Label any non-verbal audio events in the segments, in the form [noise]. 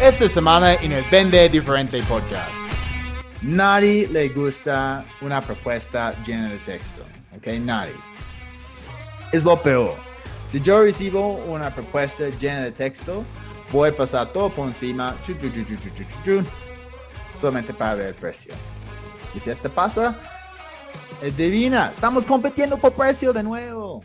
esta semana en el Vende Diferente Podcast. Nadie le gusta una propuesta llena de texto, ¿ok? Nadie. Es lo peor. Si yo recibo una propuesta llena de texto, voy a pasar todo por encima, chu, chu, chu, solamente para ver el precio. Y si esto pasa, eh, adivina, estamos compitiendo por precio de nuevo.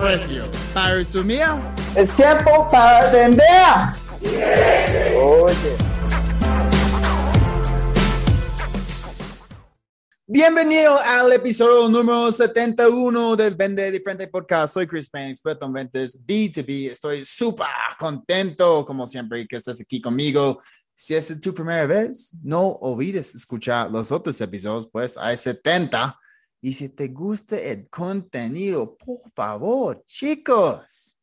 precio. Para resumir, Es tiempo para vender. Oye. Bienvenido al episodio número 71 del Vende Diferente Podcast. Soy Chris Payne, experto en ventas B2B. Estoy súper contento, como siempre, que estés aquí conmigo. Si es tu primera vez, no olvides escuchar los otros episodios, pues hay 70. Y si te gusta el contenido, por favor, chicos,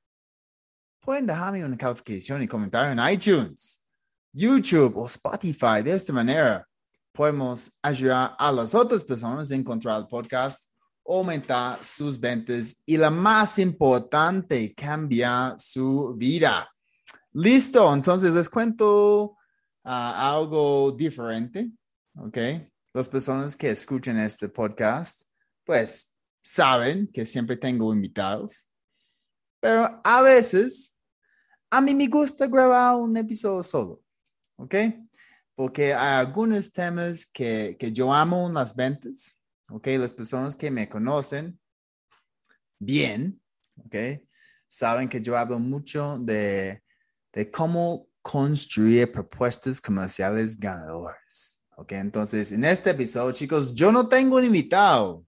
pueden dejarme una calificación y comentario en iTunes, YouTube o Spotify. De esta manera, podemos ayudar a las otras personas a encontrar el podcast, aumentar sus ventas y la más importante, cambiar su vida. Listo, entonces les cuento ah, algo diferente, ¿ok? Las personas que escuchan este podcast, pues saben que siempre tengo invitados, pero a veces a mí me gusta grabar un episodio solo, ¿ok? porque hay algunos temas que, que yo amo en las ventas, ¿ok? Las personas que me conocen bien, ¿ok? Saben que yo hablo mucho de, de cómo construir propuestas comerciales ganadoras, ¿ok? Entonces, en este episodio, chicos, yo no tengo un invitado.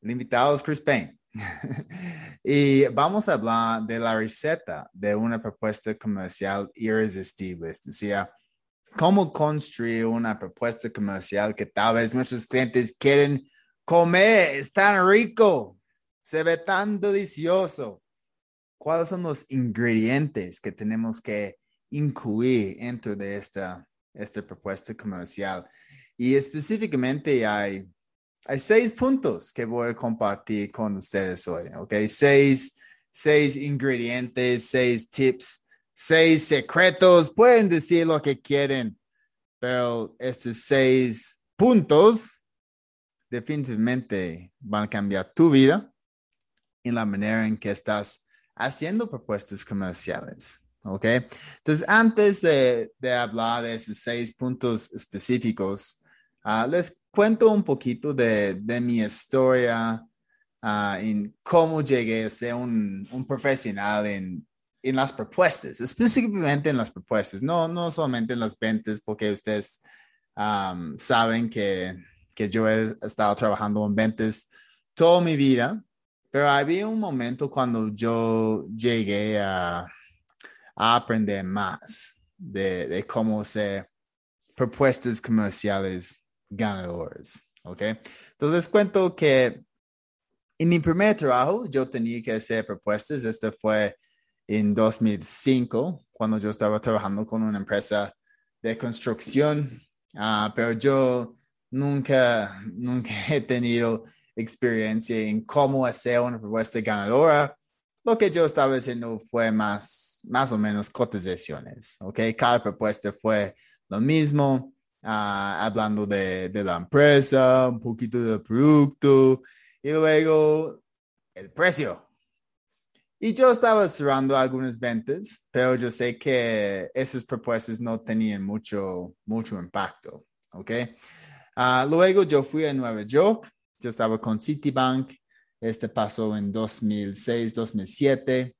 El invitado es Chris Payne. [laughs] y vamos a hablar de la receta de una propuesta comercial irresistible, es decir, cómo construir una propuesta comercial que tal vez nuestros clientes quieren comer. Es tan rico, se ve tan delicioso. ¿Cuáles son los ingredientes que tenemos que incluir dentro de esta, esta propuesta comercial? Y específicamente hay, hay seis puntos que voy a compartir con ustedes hoy, ¿ok? Seis, seis ingredientes, seis tips seis secretos, pueden decir lo que quieren, pero estos seis puntos definitivamente van a cambiar tu vida y la manera en que estás haciendo propuestas comerciales. ¿Ok? Entonces, antes de, de hablar de esos seis puntos específicos, uh, les cuento un poquito de, de mi historia uh, en cómo llegué a ser un, un profesional en, en las propuestas, específicamente en las propuestas, no, no solamente en las ventas, porque ustedes um, saben que, que yo he estado trabajando en ventas toda mi vida, pero había un momento cuando yo llegué a, a aprender más de, de cómo hacer propuestas comerciales ganadoras, ¿ok? Entonces cuento que en mi primer trabajo yo tenía que hacer propuestas, este fue en 2005, cuando yo estaba trabajando con una empresa de construcción, uh, pero yo nunca, [laughs] nunca he tenido experiencia en cómo hacer una propuesta ganadora. Lo que yo estaba haciendo fue más, más o menos cotizaciones, ¿ok? Cada propuesta fue lo mismo, uh, hablando de, de la empresa, un poquito del producto y luego el precio, y yo estaba cerrando algunas ventas, pero yo sé que esas propuestas no tenían mucho, mucho impacto, ¿ok? Uh, luego yo fui a Nueva York, yo estaba con Citibank, este pasó en 2006, 2007.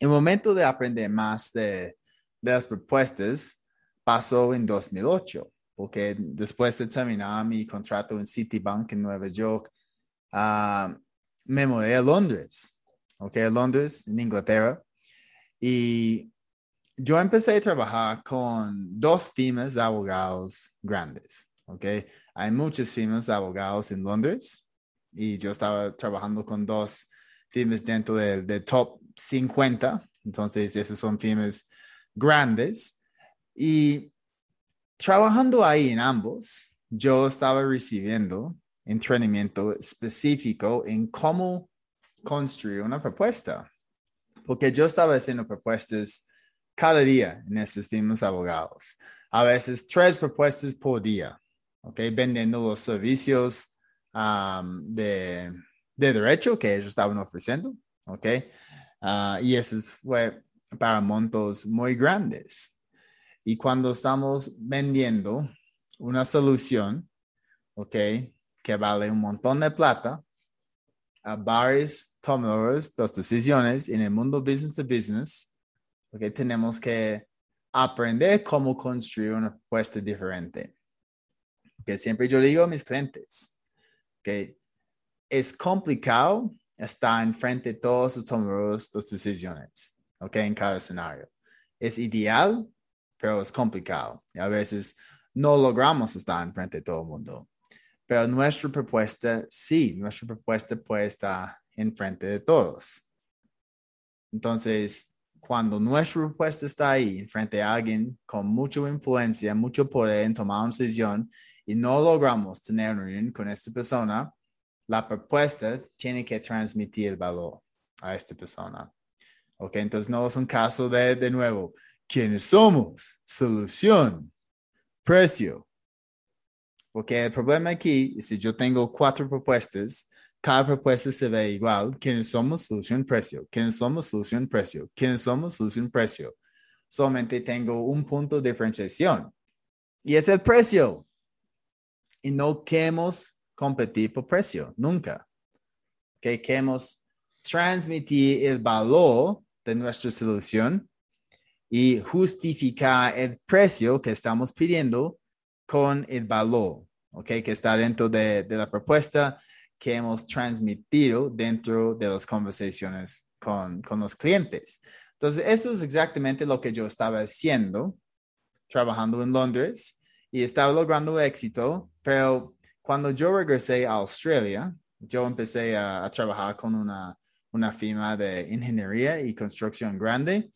El momento de aprender más de, las propuestas pasó en 2008, porque después de terminar mi contrato en Citibank en Nueva York, uh, me mudé a Londres. ¿ok? Londres, en Inglaterra. Y yo empecé a trabajar con dos firmas de abogados grandes, ¿ok? Hay muchas firmas de abogados en Londres y yo estaba trabajando con dos firmas dentro del de top 50, entonces esas son firmas grandes y trabajando ahí en ambos, yo estaba recibiendo entrenamiento específico en cómo construir una propuesta, porque yo estaba haciendo propuestas cada día en estos mismos abogados, a veces tres propuestas por día, ¿ok? Vendiendo los servicios de, de, derecho que ellos estaban ofreciendo, ¿ok? Ah, y eso fue para montos muy grandes. Y cuando estamos vendiendo una solución, ¿ok? Que vale un montón de plata a varios tomadores de decisiones en el mundo business to business, ¿ok? Tenemos que aprender cómo construir una propuesta diferente. Que siempre yo digo a mis clientes que es complicado estar enfrente de todos los tomadores de decisiones, ¿ok? En cada escenario. Es ideal pero es complicado. Y a veces no logramos estar en frente de todo el mundo. Pero nuestra propuesta, sí, nuestra propuesta puede estar en frente de todos. Entonces, cuando nuestra propuesta está ahí, en frente de alguien con mucha influencia, mucho poder en tomar una decisión y no logramos tener reunión con esta persona, la propuesta tiene que transmitir valor a esta persona. Ok, entonces no es un caso de, de nuevo, quiénes somos, solución, precio. Porque el problema aquí es si yo tengo cuatro propuestas, cada propuesta se ve igual. ¿Quiénes somos? Solución, precio. ¿Quiénes somos? Solución, precio. ¿Quiénes somos? Solución, precio. Solamente tengo un punto de diferenciación y es el precio. Y no queremos competir por precio, nunca. Que queremos transmitir el valor de nuestra solución y justificar el precio que estamos pidiendo con el valor, ¿ok? Que está dentro de, de la propuesta que hemos transmitido dentro de las conversaciones con, con los clientes. Entonces, eso es exactamente lo que yo estaba haciendo, trabajando en Londres y estaba logrando éxito, pero cuando yo regresé a Australia, yo empecé a, trabajar con una, una firma de ingeniería y construcción grande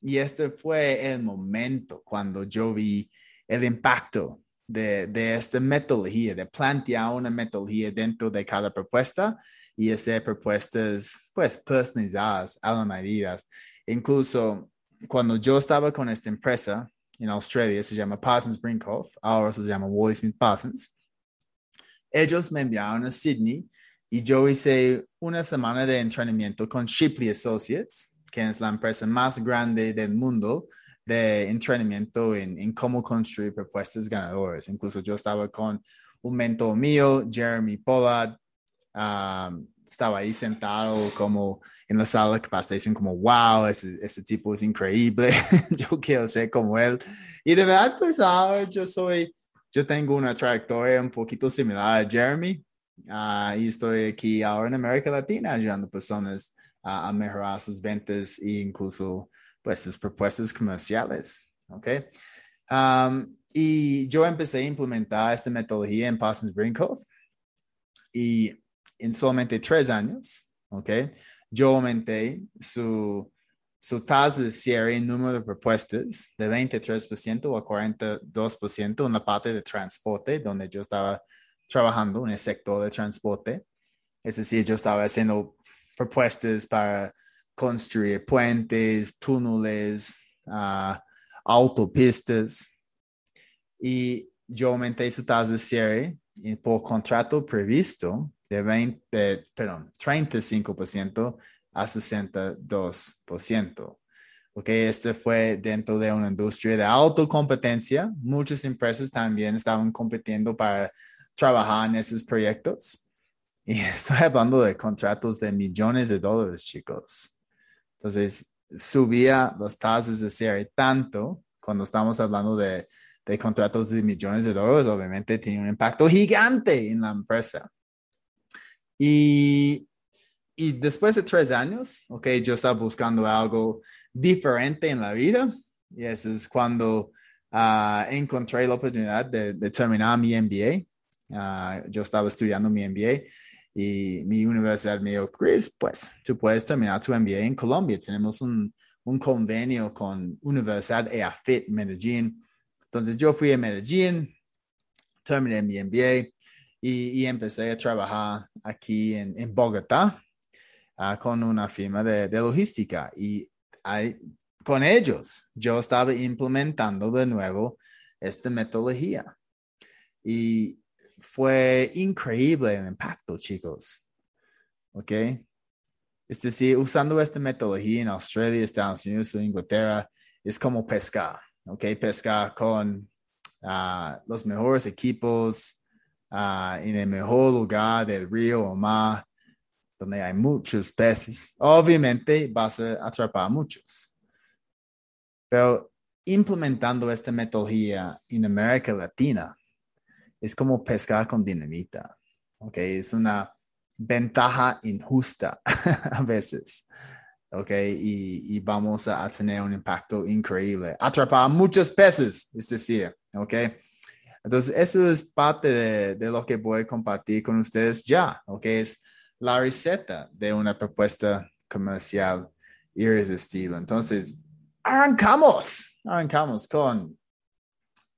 y este fue el momento cuando yo vi el impacto de, de esta metodología, de plantear una metodología dentro de cada propuesta y hacer propuestas pues personalizadas a medidas. Incluso cuando yo estaba con esta empresa en Australia, se llama Parsons Brinkhoff, ahora se llama Wally Smith Parsons, ellos me enviaron a Sydney y yo hice una semana de entrenamiento con Shipley Associates, que es la empresa más grande del mundo de entrenamiento en, cómo construir propuestas ganadoras. Incluso yo estaba con un mentor mío, Jeremy Pollard, um, estaba ahí sentado como en la sala de capacitación, como, wow, ese, ese tipo es increíble, [laughs] yo quiero ser como él. Y de verdad, pues ahora yo soy, yo tengo una trayectoria un poquito similar a Jeremy, uh, y estoy aquí ahora en América Latina ayudando personas a, mejorar sus ventas e incluso pues sus propuestas comerciales. ¿ok? Um, y yo empecé a implementar esta metodología en Parsons Brinkhoff y en solamente tres años, ¿ok? Yo aumenté su, su tasa de cierre en número de propuestas de 23% a 42% en la parte de transporte, donde yo estaba trabajando en el sector de transporte. Es decir, yo estaba haciendo propuestas para construir puentes, túneles, uh, autopistas. Y yo aumenté su tasa de cierre y por contrato previsto de, 20, perdón, 35% a 62%. Porque este fue dentro de una industria de autocompetencia. Muchas empresas también estaban compitiendo para trabajar en esos proyectos. Y [laughs] estoy hablando de contratos de millones de dólares, chicos. Entonces, subía las tasas de cierre tanto cuando estamos hablando de, de contratos de millones de dólares, obviamente tiene un impacto gigante en la empresa. Y, y después de tres años, ok, yo estaba buscando algo diferente en la vida Y eso es cuando ah, encontré la oportunidad de, de terminar mi MBA. Ah, yo estaba estudiando mi MBA y mi universidad me dijo, Chris, pues tú puedes terminar tu MBA en Colombia. Tenemos un, un convenio con Universidad EAFIT Medellín. Entonces yo fui a Medellín, terminé mi MBA y, y empecé a trabajar aquí en, en Bogotá uh, con una firma de, de logística. Y con ellos yo estaba implementando de nuevo esta metodología. Y fue increíble el impacto, chicos. ¿Ok? Es decir, usando esta metodología en Australia, Estados Unidos o Inglaterra, es como pescar, ¿ok? Pescar con uh, los mejores equipos uh, en el mejor lugar del río o mar, donde hay muchos peces. Obviamente vas a atrapar muchos. Pero implementando esta metodología en América Latina, es como pescar con dinamita. ¿ok? Es una ventaja injusta [laughs] a veces. ¿ok? Y, y vamos a, tener un impacto increíble. Atrapar muchos peces, es decir, ¿ok? Entonces, eso es parte de, lo que voy a compartir con ustedes ya, ¿ok? Es la receta de una propuesta comercial irresistible. Entonces, arrancamos, arrancamos con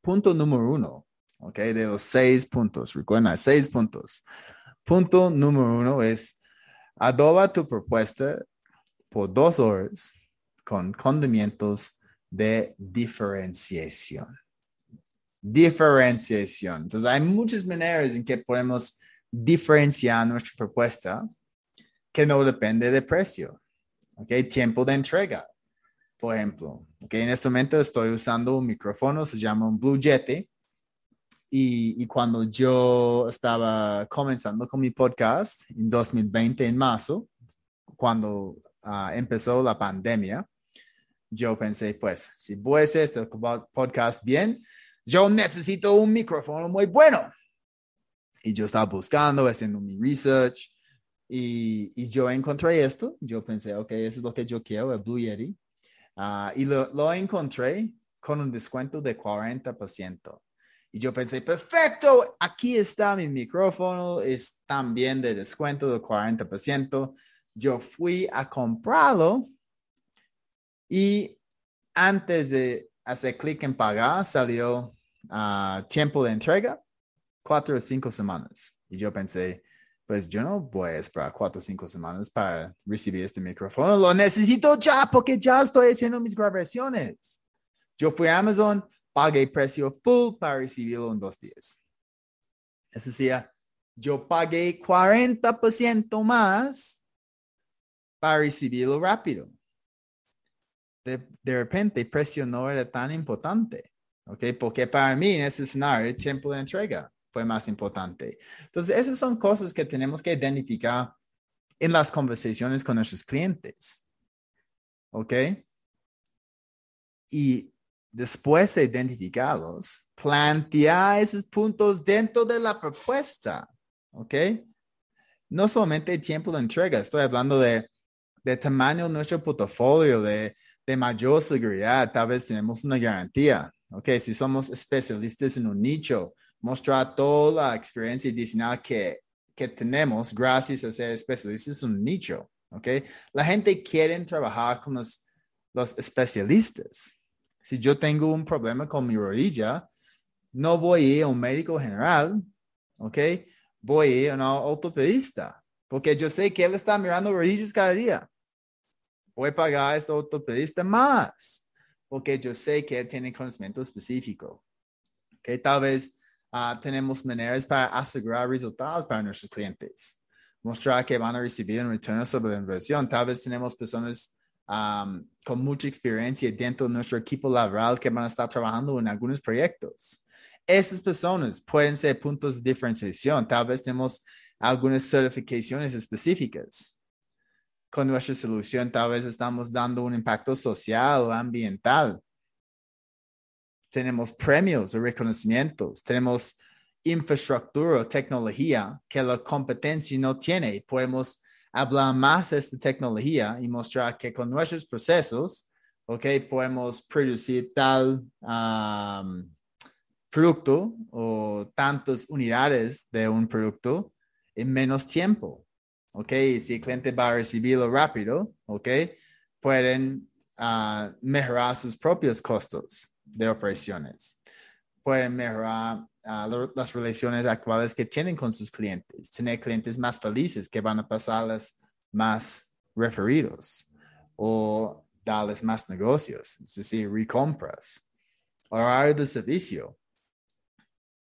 punto número uno, ¿ok? De los seis puntos, recuerda, seis puntos. Punto número uno es adoba tu propuesta por dos horas con condimentos de diferenciación. Diferenciación. Entonces, hay muchas maneras en que podemos diferenciar nuestra propuesta que no depende de precio. ¿Ok? Tiempo de entrega, por ejemplo. ¿Ok? En este momento estoy usando un micrófono, se llama un Blue Yeti. Y, y, cuando yo estaba comenzando con mi podcast en 2020, en marzo, cuando uh, empezó la pandemia, yo pensé, pues, si voy a hacer este podcast bien, yo necesito un micrófono muy bueno. Y yo estaba buscando, haciendo mi research, y, yo encontré esto. Yo pensé, ok, eso es lo que yo quiero, el Blue Yeti. Uh, y lo, lo encontré con un descuento de 40%. Y yo pensé, perfecto, aquí está mi micrófono, es también de descuento del 40%. Yo fui a comprarlo y antes de hacer clic en pagar, salió uh, tiempo de entrega, cuatro o cinco semanas. Y yo pensé, pues yo no voy a esperar cuatro o cinco semanas para recibir este micrófono. Lo necesito ya porque ya estoy haciendo mis grabaciones. Yo fui a Amazon, pagué precio full para recibirlo en dos días. Es decir, yo pagué 40% más para recibirlo rápido. De, de repente, el precio no era tan importante, ¿ok? Porque para mí en ese escenario el tiempo de entrega fue más importante. Entonces, esas son cosas que tenemos que identificar en las conversaciones con nuestros clientes, ¿ok? Y después de identificarlos, plantear esos puntos dentro de la propuesta, ¿ok? No solamente el tiempo de entrega, estoy hablando de, de tamaño de nuestro portafolio, de, de mayor seguridad, tal vez tenemos una garantía, ¿ok? Si somos especialistas en un nicho, mostrar toda la experiencia adicional que, que tenemos gracias a ser especialistas en un nicho, ¿ok? La gente quiere trabajar con los, los especialistas, si yo tengo un problema con mi rodilla, no voy a ir a un médico general, ¿ok? Voy a ir a un ortopedista, porque yo sé que él está mirando rodillas cada día. Voy a pagar a este ortopedista más, porque yo sé que tiene conocimiento específico. Que tal vez uh, tenemos maneras para asegurar resultados para nuestros clientes, mostrar que van a recibir un retorno sobre la inversión. Tal vez tenemos personas con mucha experiencia dentro de nuestro equipo laboral que van a estar trabajando en algunos proyectos. Esas personas pueden ser puntos de diferenciación. Tal vez tenemos algunas certificaciones específicas. Con nuestra solución, tal vez estamos dando un impacto social o ambiental. Tenemos premios o reconocimientos. Tenemos infraestructura o tecnología que la competencia no tiene. Podemos hablar más de esta tecnología y mostrar que con nuestros procesos. Podemos producir tal producto o tantas unidades de un producto en menos tiempo, ¿ok? Si el cliente va a recibirlo rápido, ¿ok? Pueden uh, mejorar sus propios costos de operaciones. Pueden mejorar uh, las relaciones actuales que tienen con sus clientes, tener clientes más felices que van a pasarles más referidos o darles más negocios, es decir, recompras, horario de servicio.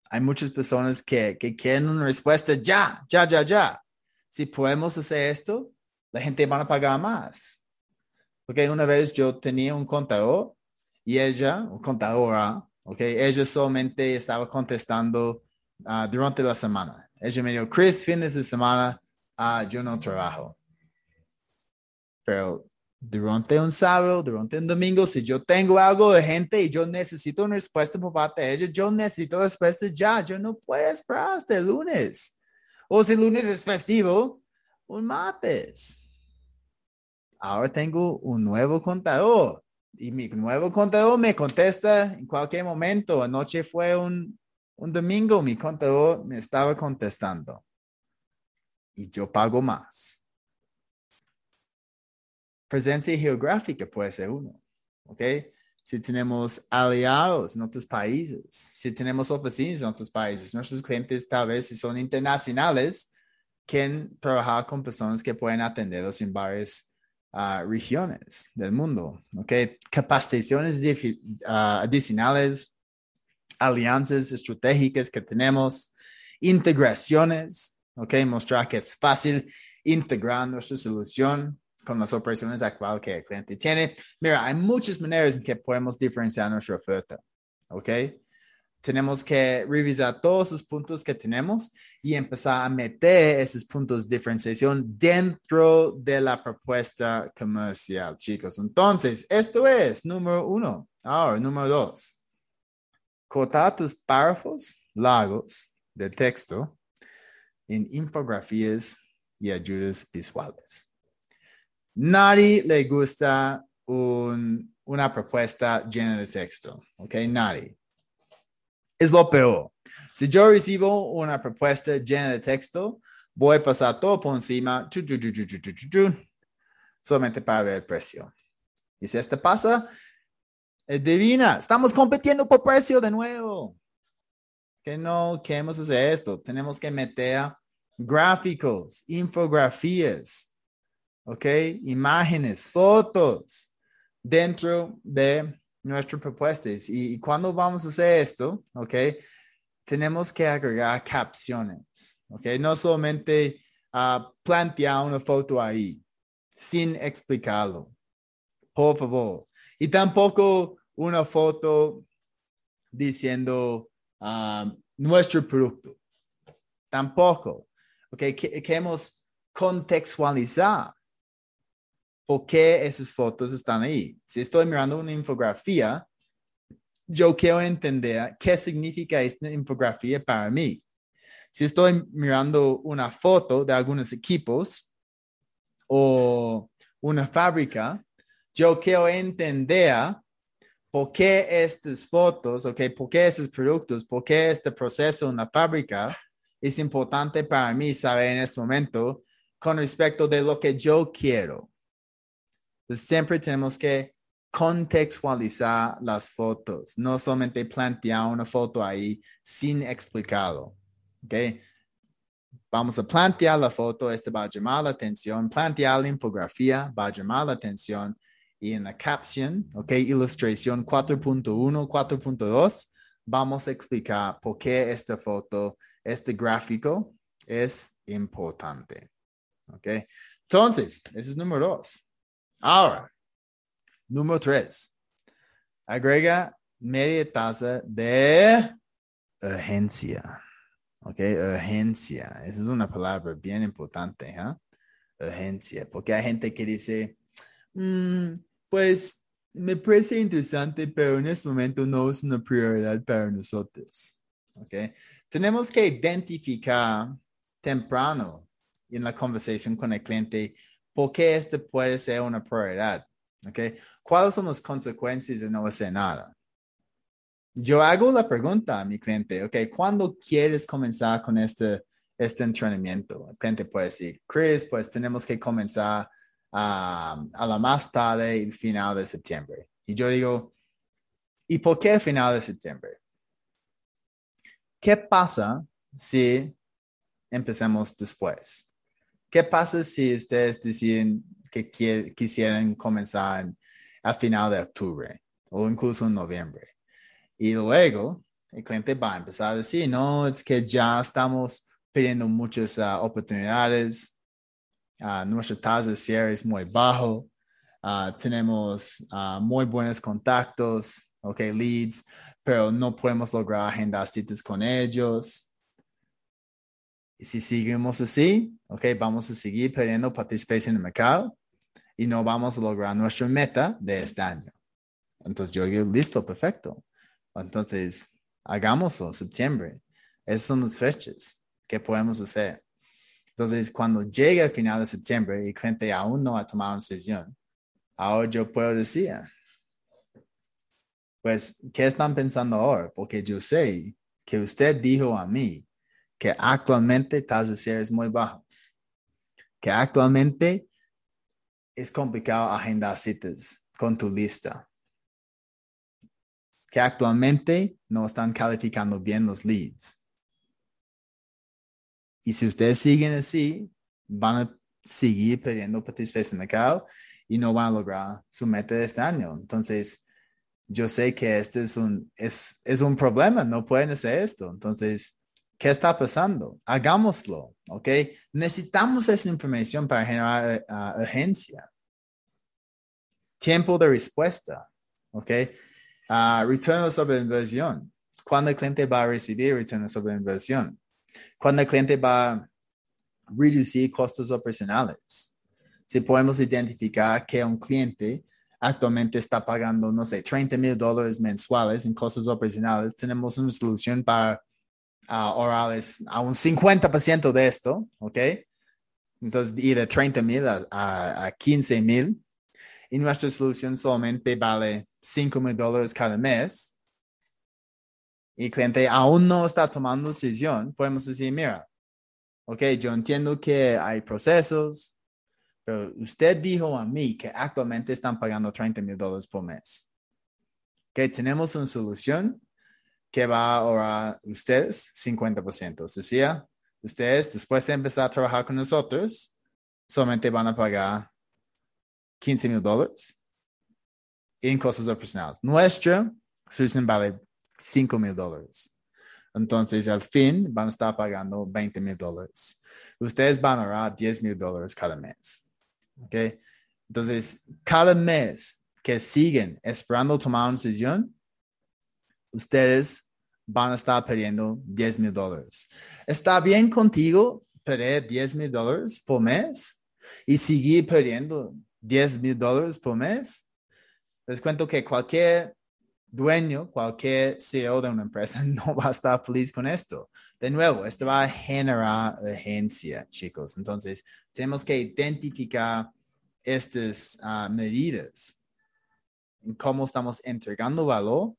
Hay muchas personas que, que quieren una respuesta ya, ya, ya, ya. Si podemos hacer esto, la gente va a pagar más. Porque una vez yo tenía un contador y ella, un contadora, ok, ella solamente estaba contestando uh, durante la semana. Ella me dijo, Chris, fines de semana, uh, yo no trabajo. Pero durante un sábado, durante un domingo, si yo tengo algo de gente y yo necesito una respuesta por parte de ellos, yo necesito respuesta ya. Yo no puedo esperar hasta el lunes. O si el lunes es festivo, un martes. Ahora tengo un nuevo contador y mi nuevo contador me contesta en cualquier momento. Anoche fue un, un domingo, mi contador me estaba contestando y yo pago más presencia geográfica puede ser uno, ¿ok? Si tenemos aliados en otros países, si tenemos oficinas en otros países, nuestros clientes tal vez si son internacionales, quieren trabajar con personas que pueden atenderlos en varias uh, regiones del mundo, ¿ok? Capacitaciones uh, adicionales, alianzas estratégicas que tenemos, integraciones, ¿ok? Mostrar que es fácil integrar nuestra solución con las operaciones actuales que el cliente tiene. Mira, hay muchas maneras en que podemos diferenciar nuestra oferta. ¿Ok? Tenemos que revisar todos los puntos que tenemos y empezar a meter esos puntos de diferenciación dentro de la propuesta comercial, chicos. Entonces, esto es número uno. Ahora, número dos. Cortar tus párrafos largos de texto en infografías y ayudas visuales. Nadie le gusta una propuesta llena de texto, ¿ok? Nadie. Es lo peor. Si yo recibo una propuesta llena de texto, voy a pasar todo por encima, solamente para ver el precio. Y si esto pasa, divina, estamos compitiendo por precio de nuevo. Que no queremos hacer esto. Tenemos que meter gráficos, infografías, ¿ok? Imágenes, fotos dentro de nuestras propuestas. Y, cuando vamos a hacer esto, ¿ok? Tenemos que agregar capciones, ¿ok? No solamente uh, plantear una foto ahí sin explicarlo, por favor. Y tampoco una foto diciendo uh, nuestro producto. Tampoco. ¿ok? Queremos contextualizar por qué esas fotos están ahí. Si estoy mirando una infografía, yo quiero entender qué significa esta infografía para mí. Si estoy mirando una foto de algunos equipos o una fábrica, yo quiero entender por qué estas fotos, okay, por qué estos productos, por qué este proceso en la fábrica es importante para mí saber en este momento con respecto de lo que yo quiero. Siempre tenemos que contextualizar las fotos, no solamente plantear una foto ahí sin explicarlo. ¿okay? Vamos a plantear la foto, este va a llamar la atención, plantear la infografía va a llamar la atención y en la caption, ok, ilustración 4.1, 4.2, vamos a explicar por qué esta foto, este gráfico es importante. Ok, entonces, ese es número dos. Ahora, número tres, agrega media taza de urgencia. Ok, urgencia. Esa es una palabra bien importante, ¿eh? Urgencia, porque hay gente que dice, mm, pues me parece interesante, pero en este momento no es una prioridad para nosotros. Ok, tenemos que identificar temprano en la conversación con el cliente ¿Por qué este puede ser una prioridad? Okay. ¿Cuáles son las consecuencias de no hacer nada? Yo hago la pregunta a mi cliente, ok, ¿cuándo quieres comenzar con este, este entrenamiento? El cliente puede decir, Chris, pues tenemos que comenzar a la más tarde, el final de septiembre. Y yo digo, ¿y por qué final de septiembre? ¿Qué pasa si empecemos después? ¿Qué pasa si ustedes deciden que quisieran comenzar a final de octubre o incluso en noviembre? Y luego el cliente va a empezar a decir, no, es que ya estamos pidiendo muchas ah, oportunidades, uh, nuestra tasa de cierre es muy bajo, ah, tenemos muy buenos contactos, ok, leads, pero no podemos lograr agendar citas con ellos. Si seguimos así, ok, vamos a seguir perdiendo participación en el mercado y no vamos a lograr nuestra meta de este año. Entonces yo digo, listo, perfecto. Entonces, hagámoslo, septiembre. Esas son las fechas que podemos hacer. Entonces, cuando llegue el final de septiembre y el cliente aún no ha tomado una decisión, ahora yo puedo decir, pues, ¿qué están pensando ahora? Porque yo sé que usted dijo a mí que actualmente tasa de cierre es muy bajo, que actualmente es complicado agendar citas con tu lista, que actualmente no están calificando bien los leads. Y si ustedes siguen así, van a seguir perdiendo participación en el mercado y no van a lograr su meta de este año. Entonces, yo sé que este es un, es, es un problema, no pueden hacer esto. Entonces, ¿qué está pasando? Hagámoslo, ¿ok? Necesitamos esa información para generar uh, urgencia. Tiempo de respuesta, ¿ok? Uh, retorno sobre inversión. ¿Cuándo el cliente va a recibir retorno sobre inversión? ¿Cuándo el cliente va a reducir costos operacionales? Si podemos identificar que un cliente actualmente está pagando, no sé, 30 mil dólares mensuales en costos operacionales, tenemos una solución para ahorrarles a un 50% de esto, ¿ok? Entonces, ir de 30 mil a, a, 15 mil. Y nuestra solución solamente vale 5 mil dólares cada mes. Y el cliente aún no está tomando decisión, podemos decir, mira, ok, yo entiendo que hay procesos, pero usted dijo a mí que actualmente están pagando 30 mil dólares por mes. Que tenemos una solución que va a ustedes 50%. O sea, ustedes después de empezar a trabajar con nosotros, solamente van a pagar 15 mil dólares en costos operacionales. Nuestra solución vale 5 mil dólares. Entonces, al fin van a estar pagando 20 mil dólares. Ustedes van a ahorrar 10 mil dólares cada mes. ¿ok? Entonces, cada mes que siguen esperando tomar una decisión, ustedes van a estar perdiendo 10 mil dólares. ¿Está bien contigo perder 10 mil dólares por mes y seguir perdiendo 10 mil dólares por mes? Les cuento que cualquier dueño, cualquier CEO de una empresa [laughs] no va a estar feliz con esto. De nuevo, esto va a generar urgencia, chicos. Entonces, tenemos que identificar estas ah, medidas, cómo estamos entregando valor,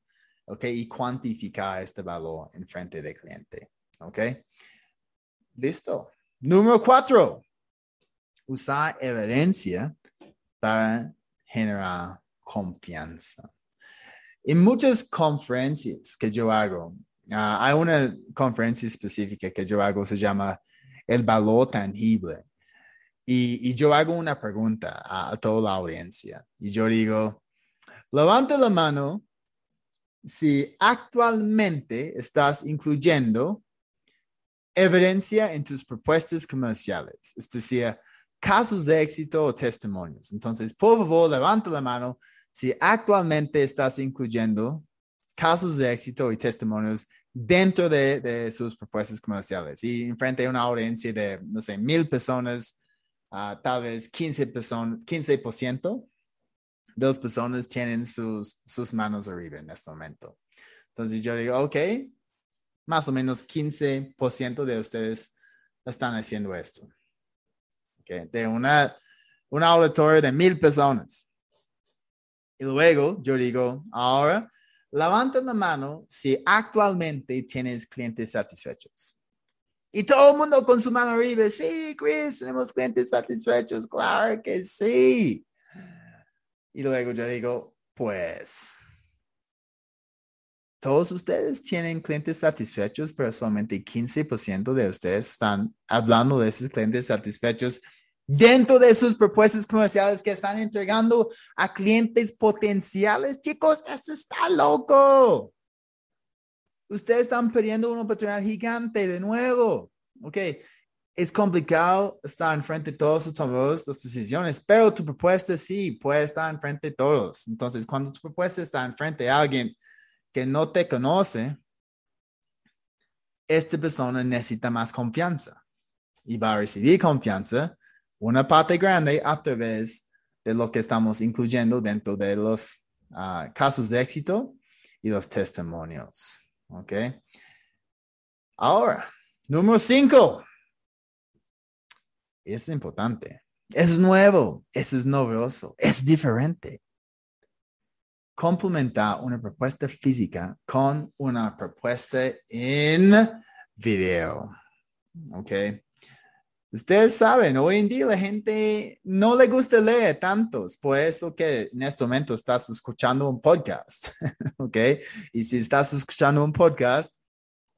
¿ok? Y cuantificar este valor en frente del cliente, ¿ok? Listo. Número cuatro, usar evidencia para generar confianza. En muchas conferencias que yo hago, ah, hay una conferencia específica que yo hago, se llama el valor tangible. Y, yo hago una pregunta a, toda la audiencia. Y yo digo, levante la mano si actualmente estás incluyendo evidencia en tus propuestas comerciales, es decir, casos de éxito o testimonios. Entonces, por favor, levante la mano si actualmente estás incluyendo casos de éxito y testimonios dentro de, de sus propuestas comerciales y enfrente a una audiencia de, no sé, mil personas tal vez 15%, personas, 15% las personas tienen sus, sus manos arriba en este momento. Entonces yo digo, ok, más o menos 15% de ustedes están haciendo esto. Okay. De una, una auditorio de mil personas. Y luego yo digo, ahora levanta la mano si actualmente tienes clientes satisfechos. Y todo el mundo con su mano arriba, sí, Chris, tenemos clientes satisfechos, claro que sí. Y luego yo digo, pues, todos ustedes tienen clientes satisfechos, pero solamente 15% de ustedes están hablando de esos clientes satisfechos dentro de sus propuestas comerciales que están entregando a clientes potenciales. Chicos, esto está loco. Ustedes están perdiendo una oportunidad gigante de nuevo. Ok, es complicado estar enfrente de todos tomadores de decisiones, pero tu propuesta sí puede estar enfrente de todos. Entonces, cuando tu propuesta está enfrente de alguien que no te conoce, esta persona necesita más confianza y va a recibir confianza, una parte grande a través de lo que estamos incluyendo dentro de los ah, casos de éxito y los testimonios. ¿Ok? Ahora, número cinco. Es importante. Es nuevo, es novedoso, es diferente complementar una propuesta física con una propuesta en video. ¿Ok? Ustedes saben, hoy en día la gente no le gusta leer tantos, por eso que en este momento estás escuchando un podcast, [laughs] ¿ok? Y si estás escuchando un podcast,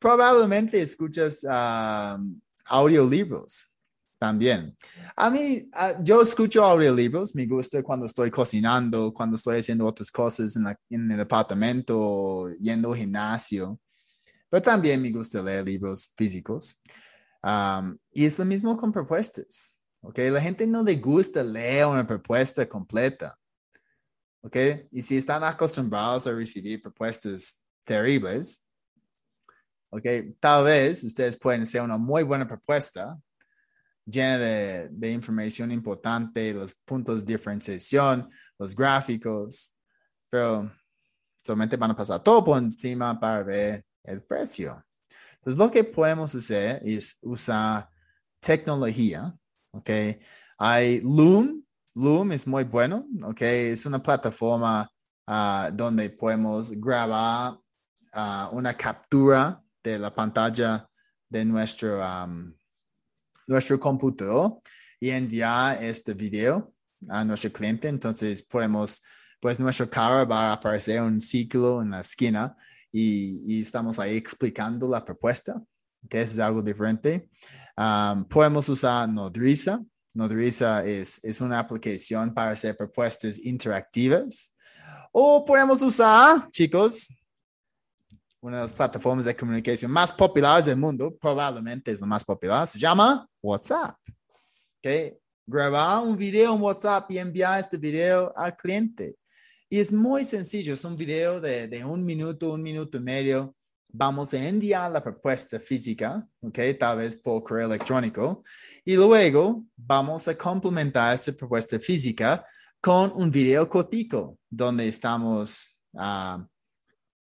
probablemente escuchas um, audiolibros, también. A mí, ah, yo escucho audiolibros, me gusta cuando estoy cocinando, cuando estoy haciendo otras cosas en, en el apartamento, yendo al gimnasio, pero también me gusta leer libros físicos. y es lo mismo con propuestas. Okay, la gente no le gusta leer una propuesta completa. Okay, y si están acostumbrados a recibir propuestas terribles, okay, tal vez ustedes pueden hacer una muy buena propuesta, llena de, información importante, los puntos de diferenciación, los gráficos, pero solamente van a pasar todo por encima para ver el precio. Entonces, lo que podemos hacer es usar tecnología, ¿ok? Hay Loom, Loom es muy bueno, ¿ok? Es una plataforma ah, donde podemos grabar ah, una captura de la pantalla de nuestro, nuestro computador y enviar este video a nuestro cliente. Entonces podemos, pues nuestro cara va a aparecer un ciclo en la esquina y, estamos ahí explicando la propuesta, que es algo diferente. podemos usar Nodriza. Nodriza es, es una aplicación para hacer propuestas interactivas. O podemos usar, chicos, una de las plataformas de comunicación más populares del mundo, probablemente es la más popular, se llama WhatsApp. Okay. Grabar un video en WhatsApp y enviar este video al cliente. Y es muy sencillo, es un video de, de un minuto, un minuto y medio. Vamos a enviar la propuesta física, ok, tal vez por correo electrónico, y luego vamos a complementar esta propuesta física con un video cortico donde estamos uh,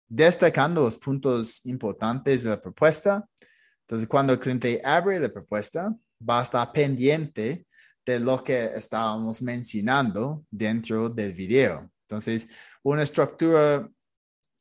destacando los puntos importantes de la propuesta. Entonces, cuando el cliente abre la propuesta, va a estar pendiente de lo que estábamos mencionando dentro del video. Entonces, una estructura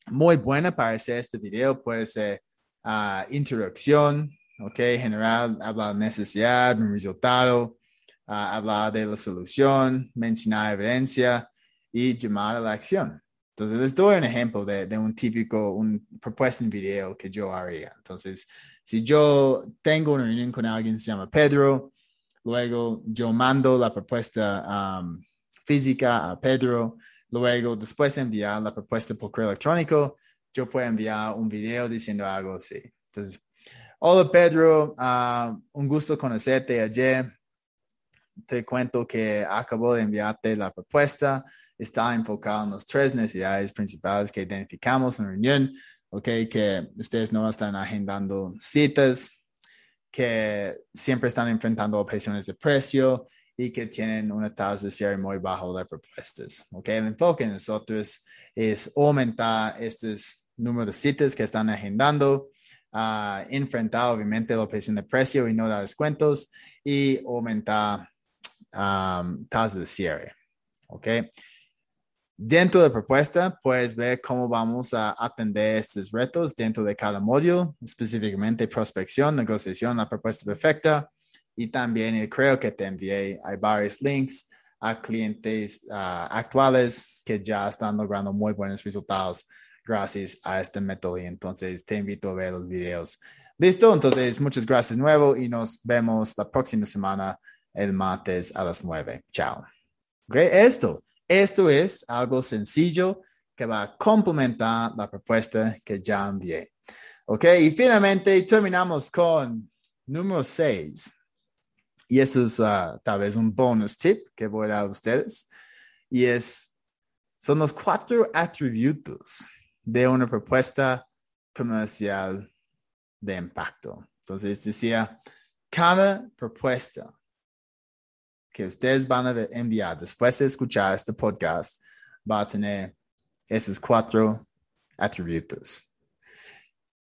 muy buena para hacer este video puede ser uh, introducción, ok, general, hablar de necesidad, un resultado, uh, hablar de la solución, mencionar evidencia y llamar a la acción. Entonces, les doy un ejemplo de, de un típico, un propuesta en video que yo haría. Entonces, si yo tengo una reunión con alguien se llama Pedro, luego yo mando la propuesta um, física a Pedro, luego después de enviar la propuesta por correo electrónico, yo puedo enviar un video diciendo algo así. Entonces, hola Pedro, uh, un gusto conocerte ayer. Te cuento que acabo de enviarte la propuesta está enfocado en las tres necesidades principales que identificamos en reunión, ¿ok? Que ustedes no están agendando citas, que siempre están enfrentando objeciones de precio y que tienen una tasa de cierre muy bajo de propuestas, ¿ok? El enfoque de nosotros es aumentar este número de citas que están agendando, uh, enfrentar obviamente la objeción de precio y no dar descuentos y aumentar um, tasa de cierre, ¿ok? Dentro de la propuesta, puedes ver cómo vamos a atender estos retos dentro de cada módulo, específicamente prospección, negociación, la propuesta perfecta. Y también creo que te envié, hay varios links a clientes actuales que ya están logrando muy buenos resultados gracias a este método. Y entonces te invito a ver los videos. Listo, entonces muchas gracias nuevo y nos vemos la próxima semana el martes a las nueve. Chao. Okay, esto esto es algo sencillo que va a complementar la propuesta que ya envié. Ok, y finalmente terminamos con número 6. Y eso es uh, tal vez un bonus tip que voy a dar a ustedes. Y es, son los cuatro atributos de una propuesta comercial de impacto. Entonces decía, cada propuesta que ustedes van a enviar después de escuchar este podcast va a tener esos cuatro atributos.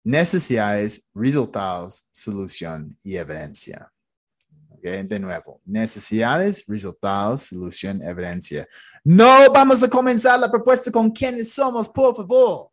Necesidades, resultados, solución y evidencia. Okay, de nuevo, necesidades, resultados, solución, evidencia. No vamos a comenzar la propuesta con quiénes somos, por favor.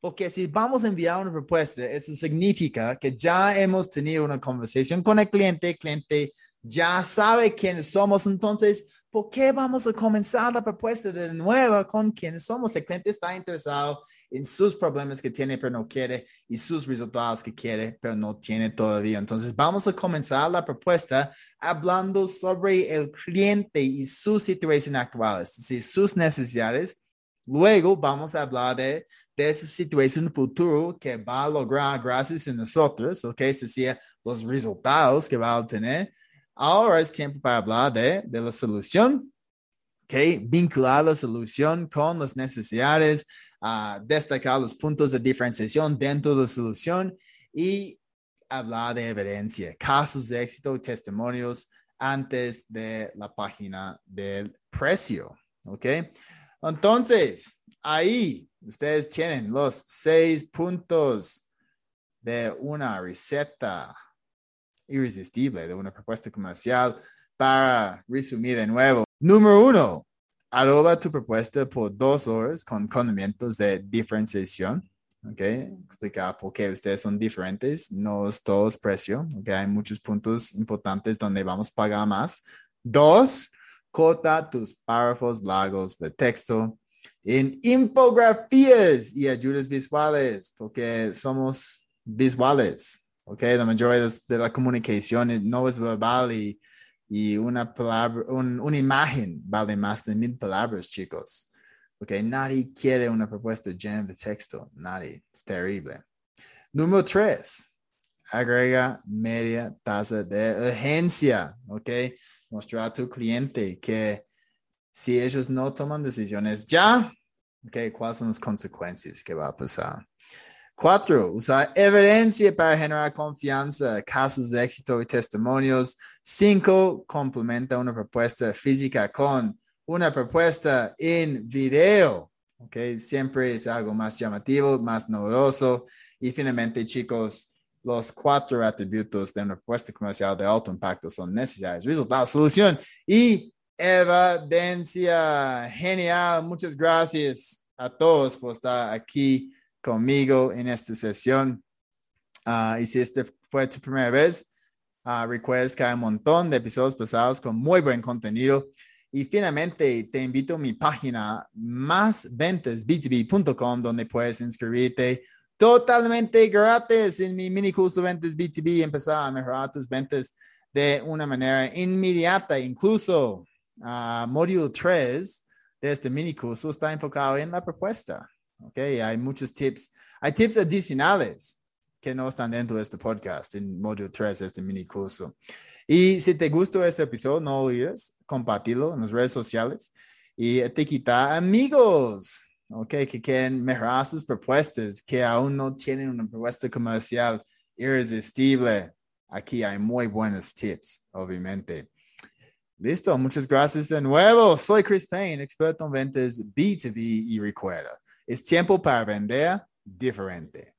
Porque si vamos a enviar una propuesta, eso significa que ya hemos tenido una conversación con el cliente, cliente ya sabe quiénes somos, entonces, ¿por qué vamos a comenzar la propuesta de nuevo con quiénes somos? El cliente está interesado en sus problemas que tiene pero no quiere y sus resultados que quiere pero no tiene todavía. Entonces vamos a comenzar la propuesta hablando sobre el cliente y su situación actual, es decir, sus necesidades. Luego vamos a hablar de, de esa situación futuro que va a lograr gracias a nosotros, ¿ok? Es decir, los resultados que va a obtener. Ahora es tiempo para hablar de, de la solución, okay? vincular la solución con las necesidades, uh, destacar los puntos de diferenciación dentro de la solución y hablar de evidencia, casos de éxito, testimonios antes de la página del precio. ¿Ok? Entonces, ahí ustedes tienen los seis puntos de una receta irresistible de una propuesta comercial. Para resumir de nuevo, número uno, adoba tu propuesta por dos horas con conocimientos de diferenciación. Ok, explicar por qué ustedes son diferentes, no es todo precio. Ok, hay muchos puntos importantes donde vamos a pagar más. Dos, corta tus párrafos largos de texto en infografías y ayudas visuales, porque somos visuales. ¿Ok? La mayoría de, la comunicación no es verbal y, y una palabra, una imagen vale más de mil palabras, chicos. ¿Ok? Nadie quiere una propuesta llena de texto, nadie, es terrible. Número tres, agrega media tasa de urgencia, ¿ok? Mostrar a tu cliente que si ellos no toman decisiones ya, ¿ok? ¿Cuáles son las consecuencias que va a pasar? Cuatro, usar evidencia para generar confianza, casos de éxito y testimonios. Cinco, complementa una propuesta física con una propuesta en video. Okay, siempre es algo más llamativo, más novedoso. Y finalmente, chicos, los cuatro atributos de una propuesta comercial de alto impacto son necesidades, resultados, solución y evidencia. Genial. Muchas gracias a todos por estar aquí conmigo en esta sesión. Uh, y si este fue tu primera vez, uh, que hay un montón de episodios pasados con muy buen contenido. Y finalmente te invito a mi página másventasb2b.com donde puedes inscribirte totalmente gratis en mi mini curso Ventas B2B y empezar a mejorar tus ventas de una manera inmediata. Incluso uh, módulo 3 de este mini curso está enfocado en la propuesta. ¿Ok? Hay muchos tips, hay tips adicionales que no están dentro de este podcast, en módulo 3 de este mini curso. Y si te gustó este episodio, no olvides compartirlo en las redes sociales y etiquetar amigos, ¿ok? Que quieren mejorar sus propuestas, que aún no tienen una propuesta comercial irresistible. Aquí hay muy buenos tips, obviamente. Listo, muchas gracias de nuevo. Soy Chris Payne, experto en ventas B2B y recuerda, es tiempo para vender diferente.